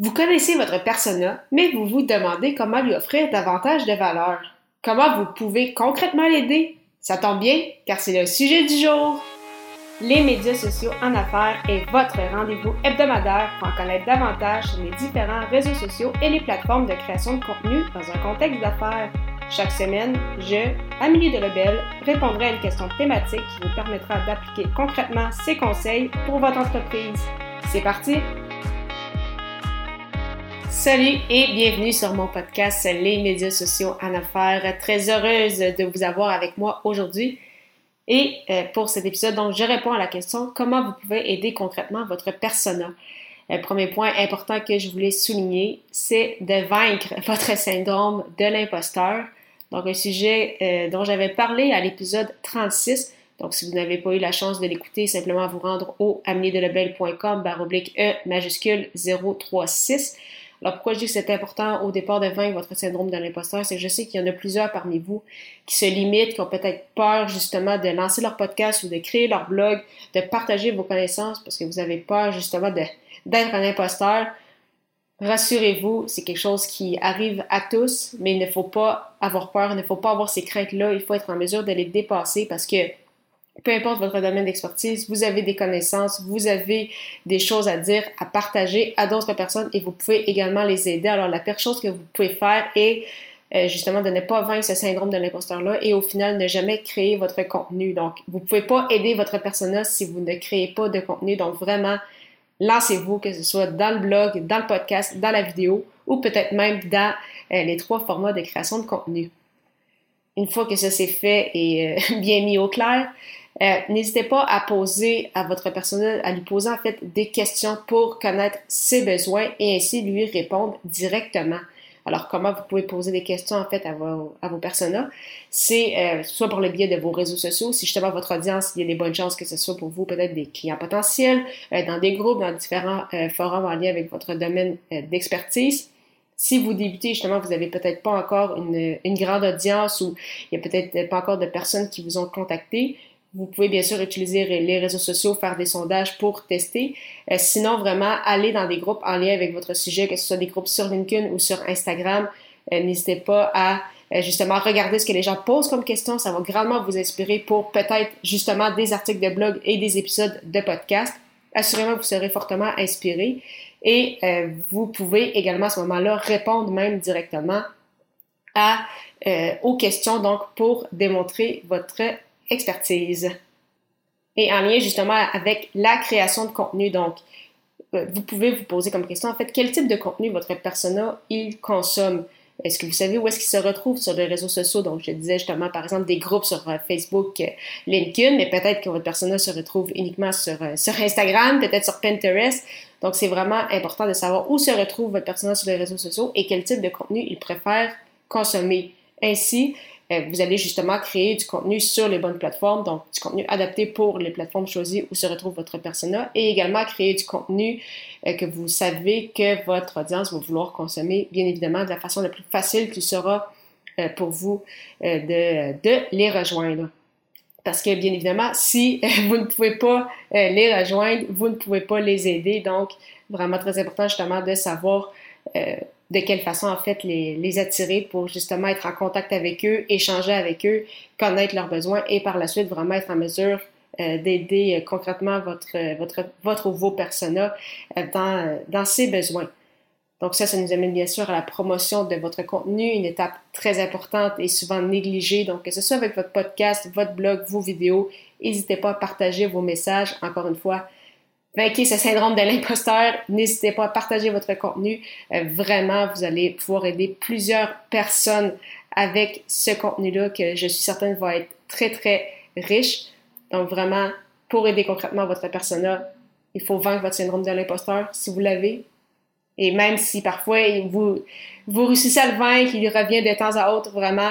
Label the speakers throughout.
Speaker 1: Vous connaissez votre persona, mais vous vous demandez comment lui offrir davantage de valeur. Comment vous pouvez concrètement l'aider? Ça tombe bien, car c'est le sujet du jour. Les médias sociaux en affaires est votre rendez-vous hebdomadaire pour en connaître davantage sur les différents réseaux sociaux et les plateformes de création de contenu dans un contexte d'affaires. Chaque semaine, je, Amélie de Lebel, répondrai à une question thématique qui vous permettra d'appliquer concrètement ces conseils pour votre entreprise. C'est parti! Salut et bienvenue sur mon podcast Les médias sociaux en affaires. Très heureuse de vous avoir avec moi aujourd'hui. Et euh, pour cet épisode, je réponds à la question comment vous pouvez aider concrètement votre persona? Le premier point important que je voulais souligner, c'est de vaincre votre syndrome de l'imposteur. Donc, un sujet euh, dont j'avais parlé à l'épisode 36. Donc, si vous n'avez pas eu la chance de l'écouter, simplement vous rendre au amenedelebel.com baroblique E majuscule 036. Alors pourquoi je dis que c'est important au départ de vaincre votre syndrome de l'imposteur, c'est que je sais qu'il y en a plusieurs parmi vous qui se limitent, qui ont peut-être peur justement de lancer leur podcast ou de créer leur blog, de partager vos connaissances parce que vous avez peur justement d'être un imposteur. Rassurez-vous, c'est quelque chose qui arrive à tous, mais il ne faut pas avoir peur, il ne faut pas avoir ces craintes-là, il faut être en mesure de les dépasser parce que peu importe votre domaine d'expertise, vous avez des connaissances, vous avez des choses à dire, à partager à d'autres personnes et vous pouvez également les aider. Alors, la pire chose que vous pouvez faire est euh, justement de ne pas vaincre ce syndrome de l'imposteur-là et au final ne jamais créer votre contenu. Donc, vous pouvez pas aider votre persona si vous ne créez pas de contenu. Donc, vraiment, lancez-vous, que ce soit dans le blog, dans le podcast, dans la vidéo ou peut-être même dans euh, les trois formats de création de contenu. Une fois que ça s'est fait et euh, bien mis au clair, euh, n'hésitez pas à poser à votre personnel, à lui poser en fait des questions pour connaître ses besoins et ainsi lui répondre directement. Alors, comment vous pouvez poser des questions en fait à vos, à vos? C'est euh, soit pour le biais de vos réseaux sociaux, si justement votre audience, il y a des bonnes chances que ce soit pour vous peut-être des clients potentiels, euh, dans des groupes, dans différents forums en lien avec votre domaine d'expertise. Si vous débutez, justement, vous n'avez peut-être pas encore une, une, grande audience ou il n'y a peut-être pas encore de personnes qui vous ont contacté, vous pouvez bien sûr utiliser les réseaux sociaux, faire des sondages pour tester. Euh, sinon, vraiment, aller dans des groupes en lien avec votre sujet, que ce soit des groupes sur LinkedIn ou sur Instagram. Euh, n'hésitez pas à euh, justement regarder ce que les gens posent comme question. Ça va grandement vous inspirer pour peut-être justement des articles de blog et des épisodes de podcast. Assurément, vous serez fortement inspiré. Et vous pouvez également à ce moment-là répondre même directement à, aux questions donc pour démontrer votre expertise. Et en lien justement avec la création de contenu, donc, euh, vous pouvez vous poser comme question, en fait, quel type de contenu votre persona, il consomme? Est-ce que vous savez où est-ce qu'il se retrouve sur les réseaux sociaux? Donc, je disais justement, par exemple, des groupes sur euh, Facebook, euh, LinkedIn, mais peut-être que votre persona se retrouve uniquement sur, sur Instagram, peut-être sur Pinterest. Donc, c'est vraiment important de savoir où se retrouve votre persona sur les réseaux sociaux et quel type de contenu il préfère consommer. Ainsi, vous allez justement créer du contenu sur les bonnes plateformes, donc du contenu adapté pour les plateformes choisies où se retrouve votre persona, et également créer du contenu euh, que vous savez que votre audience va vouloir consommer, bien évidemment, de la façon la plus facile qui sera euh, pour vous de, de les rejoindre. Parce que, bien évidemment, si vous ne pouvez pas les rejoindre, vous ne pouvez pas les aider. Donc, vraiment très important justement de savoir de quelle façon en fait les, attirer pour justement être en contact avec eux, échanger avec eux, connaître leurs besoins et par la suite vraiment être en mesure euh, d'aider euh, concrètement votre, votre, votre ou vos personas euh, dans, dans ses besoins. Donc ça, ça nous amène bien sûr à la promotion de votre contenu, une étape très importante et souvent négligée. Donc que ce soit avec votre podcast, votre blog, vos vidéos, n'hésitez pas à partager vos messages. Encore une fois, vainquez ce syndrome de l'imposteur, n'hésitez pas à partager votre contenu. Euh, vraiment, vous allez pouvoir aider plusieurs personnes avec ce contenu-là que je suis certaine va être très, très riche. Donc vraiment, pour aider concrètement votre persona, il faut vaincre votre syndrome de l'imposteur si vous l'avez. Et même si parfois vous, vous réussissez à le vaincre, il revient de temps à autre, vraiment,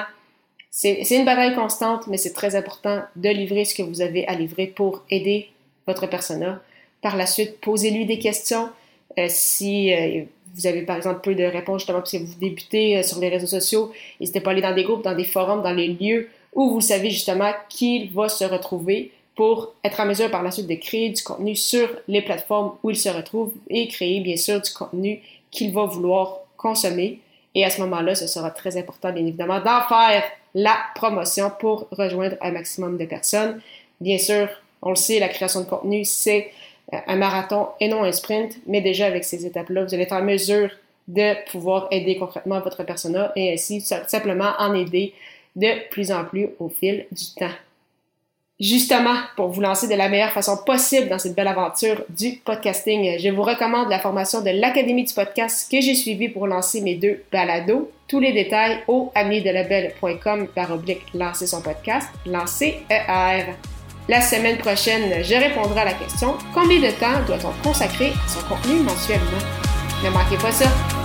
Speaker 1: c'est une bataille constante, mais c'est très important de livrer ce que vous avez à livrer pour aider votre persona. Par la suite, posez-lui des questions. Euh, si euh, vous avez par exemple peu de réponses justement parce que vous débutez euh, sur les réseaux sociaux, n'hésitez pas à aller dans des groupes, dans des forums, dans les lieux où vous savez justement qu'il va se retrouver pour être en mesure par la suite de créer du contenu sur les plateformes où il se retrouve et créer bien sûr du contenu qu'il va vouloir consommer. Et à ce moment-là, ce sera très important, bien évidemment, d'en faire la promotion pour rejoindre un maximum de personnes. Bien sûr, on le sait, la création de contenu, c'est un marathon et non un sprint, mais déjà avec ces étapes-là, vous allez être en mesure de pouvoir aider concrètement votre persona et ainsi simplement en aider de plus en plus au fil du temps. Justement, pour vous lancer de la meilleure façon possible dans cette belle aventure du podcasting, je vous recommande la formation de l'Académie du podcast que j'ai suivie pour lancer mes deux balados. Tous les détails au amiedelabel.com par oblique lancer son podcast, lancer ER. La semaine prochaine, je répondrai à la question combien de temps doit-on consacrer à son contenu mensuellement? Ne manquez pas ça!